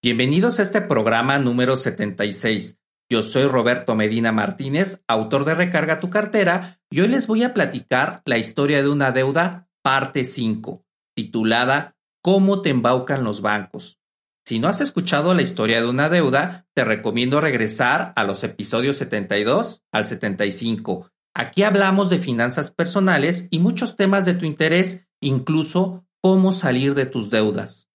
Bienvenidos a este programa número 76. Yo soy Roberto Medina Martínez, autor de Recarga tu cartera, y hoy les voy a platicar la historia de una deuda, parte 5, titulada ¿Cómo te embaucan los bancos? Si no has escuchado la historia de una deuda, te recomiendo regresar a los episodios 72 al 75. Aquí hablamos de finanzas personales y muchos temas de tu interés, incluso cómo salir de tus deudas.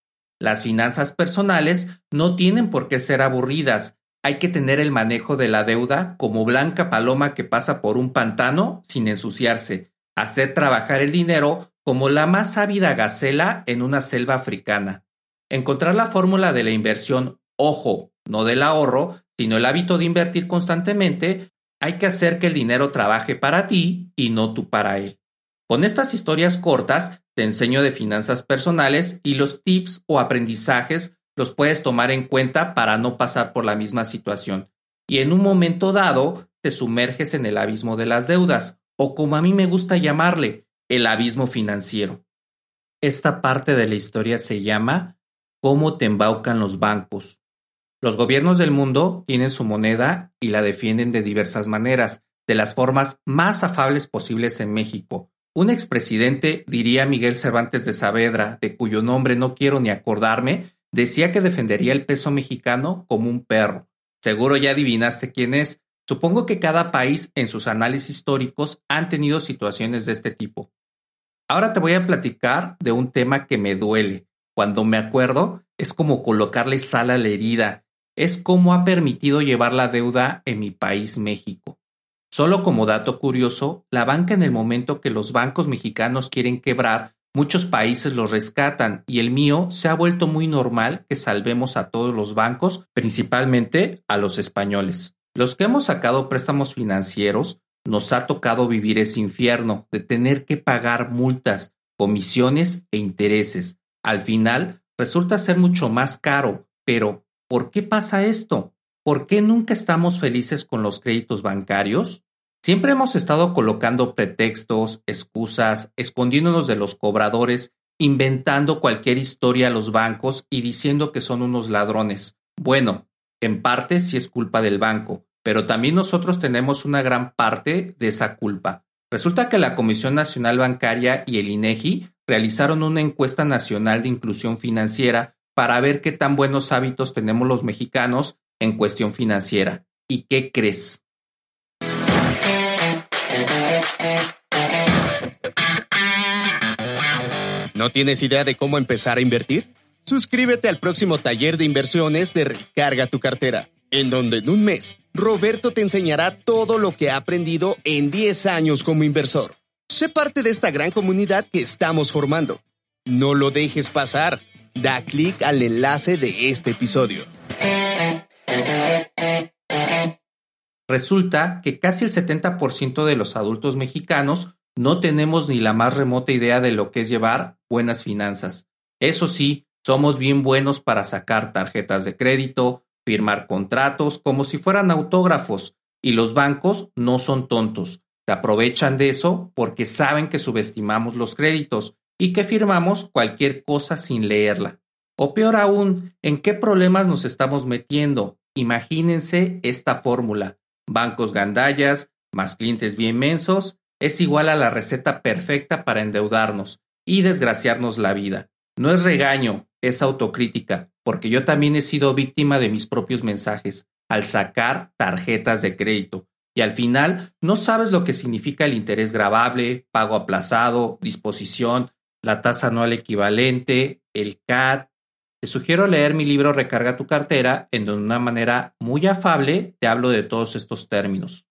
Las finanzas personales no tienen por qué ser aburridas. Hay que tener el manejo de la deuda como blanca paloma que pasa por un pantano sin ensuciarse. Hacer trabajar el dinero como la más ávida gacela en una selva africana. Encontrar la fórmula de la inversión, ojo, no del ahorro, sino el hábito de invertir constantemente, hay que hacer que el dinero trabaje para ti y no tú para él. Con estas historias cortas te enseño de finanzas personales y los tips o aprendizajes los puedes tomar en cuenta para no pasar por la misma situación. Y en un momento dado te sumerges en el abismo de las deudas, o como a mí me gusta llamarle, el abismo financiero. Esta parte de la historia se llama ¿Cómo te embaucan los bancos? Los gobiernos del mundo tienen su moneda y la defienden de diversas maneras, de las formas más afables posibles en México, un expresidente, diría Miguel Cervantes de Saavedra, de cuyo nombre no quiero ni acordarme, decía que defendería el peso mexicano como un perro. Seguro ya adivinaste quién es. Supongo que cada país en sus análisis históricos han tenido situaciones de este tipo. Ahora te voy a platicar de un tema que me duele. Cuando me acuerdo, es como colocarle sal a la herida. Es cómo ha permitido llevar la deuda en mi país México. Solo como dato curioso, la banca en el momento que los bancos mexicanos quieren quebrar, muchos países los rescatan y el mío se ha vuelto muy normal que salvemos a todos los bancos, principalmente a los españoles. Los que hemos sacado préstamos financieros, nos ha tocado vivir ese infierno de tener que pagar multas, comisiones e intereses. Al final, resulta ser mucho más caro, pero ¿por qué pasa esto? ¿Por qué nunca estamos felices con los créditos bancarios? Siempre hemos estado colocando pretextos, excusas, escondiéndonos de los cobradores, inventando cualquier historia a los bancos y diciendo que son unos ladrones. Bueno, en parte sí es culpa del banco, pero también nosotros tenemos una gran parte de esa culpa. Resulta que la Comisión Nacional Bancaria y el INEGI realizaron una encuesta nacional de inclusión financiera para ver qué tan buenos hábitos tenemos los mexicanos en cuestión financiera. ¿Y qué crees? ¿No tienes idea de cómo empezar a invertir? Suscríbete al próximo taller de inversiones de Recarga tu cartera, en donde en un mes Roberto te enseñará todo lo que ha aprendido en 10 años como inversor. Sé parte de esta gran comunidad que estamos formando. No lo dejes pasar. Da clic al enlace de este episodio. Resulta que casi el 70% de los adultos mexicanos no tenemos ni la más remota idea de lo que es llevar buenas finanzas. Eso sí, somos bien buenos para sacar tarjetas de crédito, firmar contratos como si fueran autógrafos, y los bancos no son tontos. Se aprovechan de eso porque saben que subestimamos los créditos y que firmamos cualquier cosa sin leerla. O peor aún, ¿en qué problemas nos estamos metiendo? Imagínense esta fórmula. Bancos gandallas más clientes bien mensos es igual a la receta perfecta para endeudarnos y desgraciarnos la vida. No es regaño, es autocrítica, porque yo también he sido víctima de mis propios mensajes al sacar tarjetas de crédito. Y al final no sabes lo que significa el interés grabable, pago aplazado, disposición, la tasa anual equivalente, el CAT. Te sugiero leer mi libro Recarga tu cartera, en donde de una manera muy afable te hablo de todos estos términos.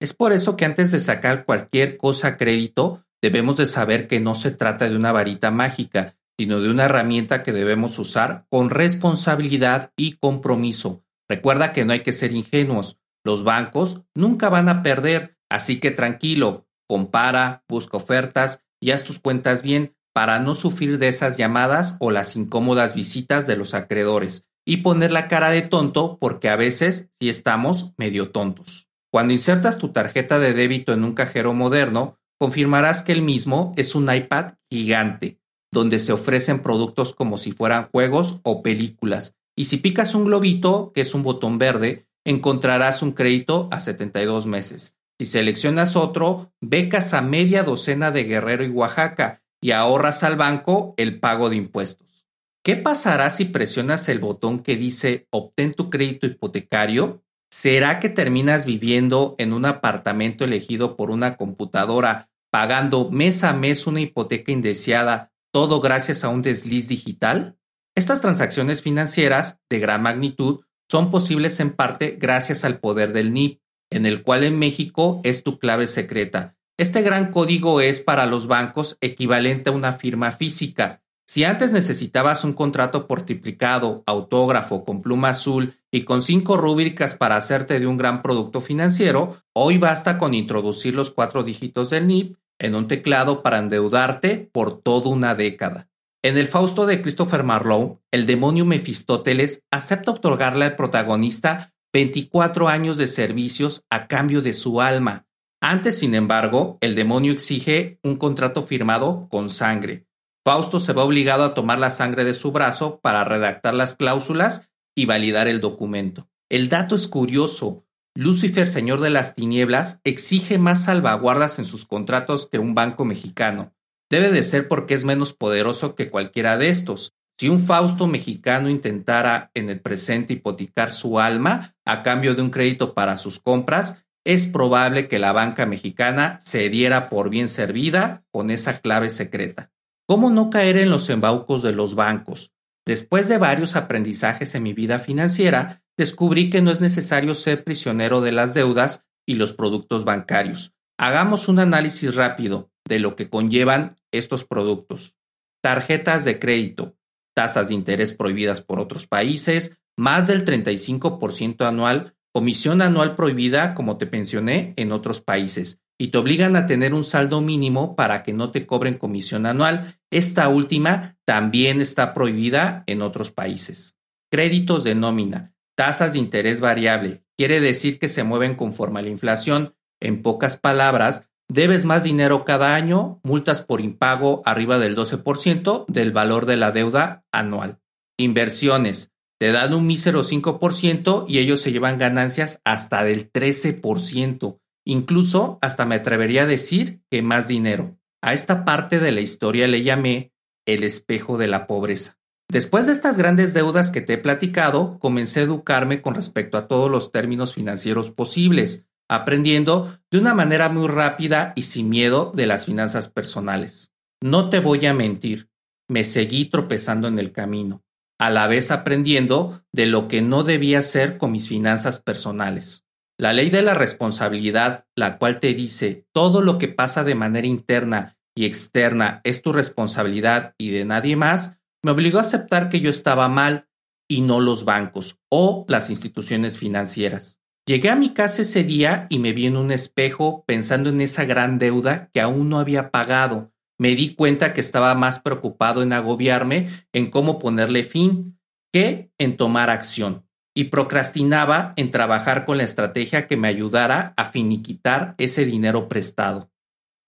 Es por eso que antes de sacar cualquier cosa a crédito, debemos de saber que no se trata de una varita mágica, sino de una herramienta que debemos usar con responsabilidad y compromiso, Recuerda que no hay que ser ingenuos. Los bancos nunca van a perder, así que tranquilo, compara, busca ofertas y haz tus cuentas bien para no sufrir de esas llamadas o las incómodas visitas de los acreedores y poner la cara de tonto porque a veces sí estamos medio tontos. Cuando insertas tu tarjeta de débito en un cajero moderno, confirmarás que el mismo es un iPad gigante, donde se ofrecen productos como si fueran juegos o películas. Y si picas un globito, que es un botón verde, encontrarás un crédito a 72 meses. Si seleccionas otro, becas a media docena de Guerrero y Oaxaca y ahorras al banco el pago de impuestos. ¿Qué pasará si presionas el botón que dice obtén tu crédito hipotecario? ¿Será que terminas viviendo en un apartamento elegido por una computadora, pagando mes a mes una hipoteca indeseada, todo gracias a un desliz digital? Estas transacciones financieras de gran magnitud son posibles en parte gracias al poder del NIP, en el cual en México es tu clave secreta. Este gran código es para los bancos equivalente a una firma física. Si antes necesitabas un contrato por triplicado, autógrafo, con pluma azul y con cinco rúbricas para hacerte de un gran producto financiero, hoy basta con introducir los cuatro dígitos del NIP en un teclado para endeudarte por toda una década. En el Fausto de Christopher Marlowe, el demonio Mefistóteles acepta otorgarle al protagonista 24 años de servicios a cambio de su alma. Antes, sin embargo, el demonio exige un contrato firmado con sangre. Fausto se va obligado a tomar la sangre de su brazo para redactar las cláusulas y validar el documento. El dato es curioso. Lucifer, señor de las tinieblas, exige más salvaguardas en sus contratos que un banco mexicano. Debe de ser porque es menos poderoso que cualquiera de estos. Si un Fausto mexicano intentara en el presente hipotecar su alma a cambio de un crédito para sus compras, es probable que la banca mexicana se diera por bien servida con esa clave secreta. ¿Cómo no caer en los embaucos de los bancos? Después de varios aprendizajes en mi vida financiera, descubrí que no es necesario ser prisionero de las deudas y los productos bancarios. Hagamos un análisis rápido de lo que conllevan estos productos. Tarjetas de crédito, tasas de interés prohibidas por otros países, más del 35% anual, comisión anual prohibida, como te pensioné, en otros países, y te obligan a tener un saldo mínimo para que no te cobren comisión anual. Esta última también está prohibida en otros países. Créditos de nómina, tasas de interés variable, quiere decir que se mueven conforme a la inflación. En pocas palabras, Debes más dinero cada año, multas por impago arriba del 12% del valor de la deuda anual. Inversiones. Te dan un mísero 5% y ellos se llevan ganancias hasta del 13%. Incluso hasta me atrevería a decir que más dinero. A esta parte de la historia le llamé el espejo de la pobreza. Después de estas grandes deudas que te he platicado, comencé a educarme con respecto a todos los términos financieros posibles aprendiendo de una manera muy rápida y sin miedo de las finanzas personales. No te voy a mentir, me seguí tropezando en el camino, a la vez aprendiendo de lo que no debía hacer con mis finanzas personales. La ley de la responsabilidad, la cual te dice todo lo que pasa de manera interna y externa es tu responsabilidad y de nadie más, me obligó a aceptar que yo estaba mal y no los bancos o las instituciones financieras. Llegué a mi casa ese día y me vi en un espejo pensando en esa gran deuda que aún no había pagado. Me di cuenta que estaba más preocupado en agobiarme en cómo ponerle fin que en tomar acción y procrastinaba en trabajar con la estrategia que me ayudara a finiquitar ese dinero prestado.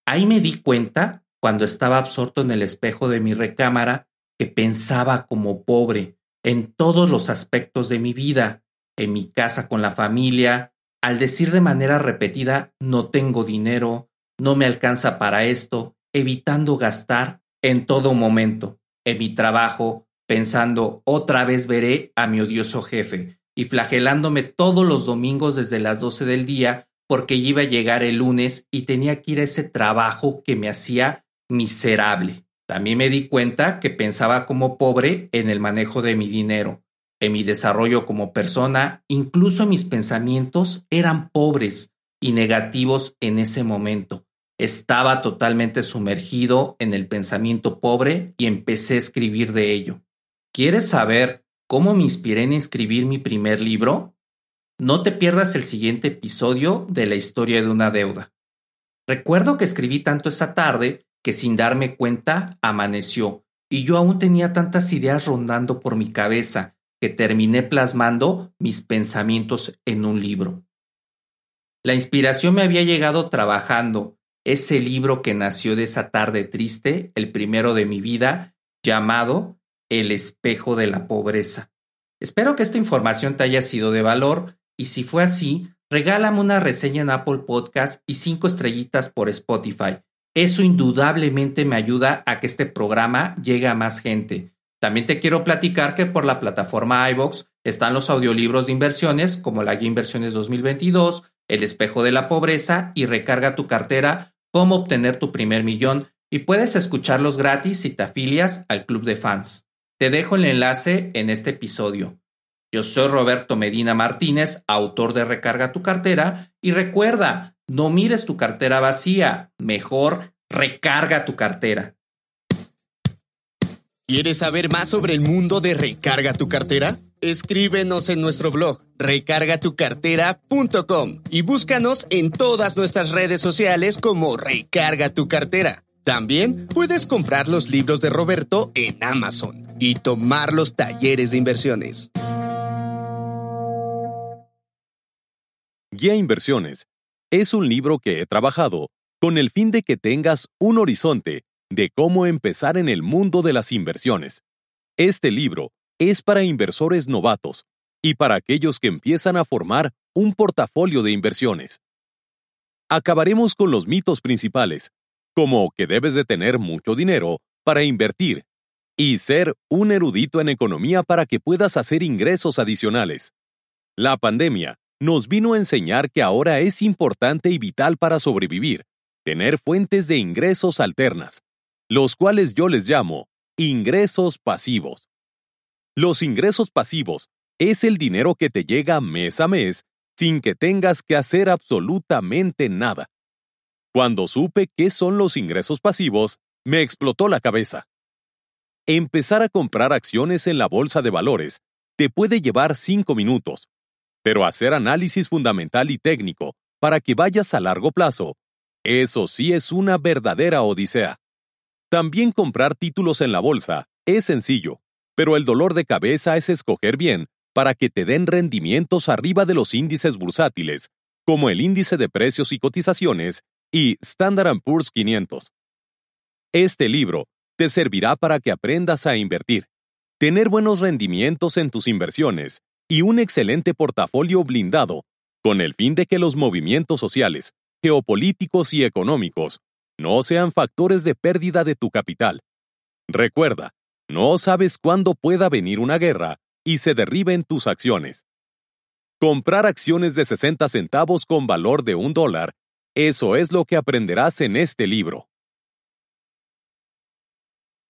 Ahí me di cuenta, cuando estaba absorto en el espejo de mi recámara, que pensaba como pobre en todos los aspectos de mi vida, en mi casa con la familia, al decir de manera repetida no tengo dinero, no me alcanza para esto, evitando gastar en todo momento, en mi trabajo, pensando otra vez veré a mi odioso jefe y flagelándome todos los domingos desde las doce del día porque iba a llegar el lunes y tenía que ir a ese trabajo que me hacía miserable. También me di cuenta que pensaba como pobre en el manejo de mi dinero, en mi desarrollo como persona, incluso mis pensamientos eran pobres y negativos en ese momento. Estaba totalmente sumergido en el pensamiento pobre y empecé a escribir de ello. ¿Quieres saber cómo me inspiré en escribir mi primer libro? no te pierdas el siguiente episodio de la historia de una deuda. Recuerdo que escribí tanto esa tarde que sin darme cuenta amaneció y yo aún tenía tantas ideas rondando por mi cabeza que terminé plasmando mis pensamientos en un libro. La inspiración me había llegado trabajando, ese libro que nació de esa tarde triste, el primero de mi vida, llamado El espejo de la pobreza. Espero que esta información te haya sido de valor y si fue así, regálame una reseña en Apple Podcast y cinco estrellitas por Spotify. Eso indudablemente me ayuda a que este programa llegue a más gente. También te quiero platicar que por la plataforma iVox están los audiolibros de inversiones como la Guía Inversiones 2022, El espejo de la pobreza y Recarga tu cartera, cómo obtener tu primer millón y puedes escucharlos gratis si te afilias al club de fans. Te dejo el enlace en este episodio. Yo soy Roberto Medina Martínez, autor de Recarga tu cartera, y recuerda, no mires tu cartera vacía, mejor recarga tu cartera. ¿Quieres saber más sobre el mundo de Recarga tu cartera? Escríbenos en nuestro blog recargatucartera.com y búscanos en todas nuestras redes sociales como Recarga tu cartera. También puedes comprar los libros de Roberto en Amazon y tomar los talleres de inversiones. Guía Inversiones es un libro que he trabajado con el fin de que tengas un horizonte de cómo empezar en el mundo de las inversiones. Este libro es para inversores novatos y para aquellos que empiezan a formar un portafolio de inversiones. Acabaremos con los mitos principales, como que debes de tener mucho dinero para invertir y ser un erudito en economía para que puedas hacer ingresos adicionales. La pandemia nos vino a enseñar que ahora es importante y vital para sobrevivir, tener fuentes de ingresos alternas, los cuales yo les llamo ingresos pasivos. Los ingresos pasivos es el dinero que te llega mes a mes sin que tengas que hacer absolutamente nada. Cuando supe qué son los ingresos pasivos, me explotó la cabeza. Empezar a comprar acciones en la bolsa de valores te puede llevar cinco minutos, pero hacer análisis fundamental y técnico para que vayas a largo plazo, eso sí es una verdadera odisea. También comprar títulos en la bolsa es sencillo, pero el dolor de cabeza es escoger bien para que te den rendimientos arriba de los índices bursátiles, como el índice de precios y cotizaciones y Standard Poor's 500. Este libro te servirá para que aprendas a invertir, tener buenos rendimientos en tus inversiones y un excelente portafolio blindado, con el fin de que los movimientos sociales, geopolíticos y económicos no sean factores de pérdida de tu capital. Recuerda, no sabes cuándo pueda venir una guerra y se derriben tus acciones. Comprar acciones de 60 centavos con valor de un dólar, eso es lo que aprenderás en este libro.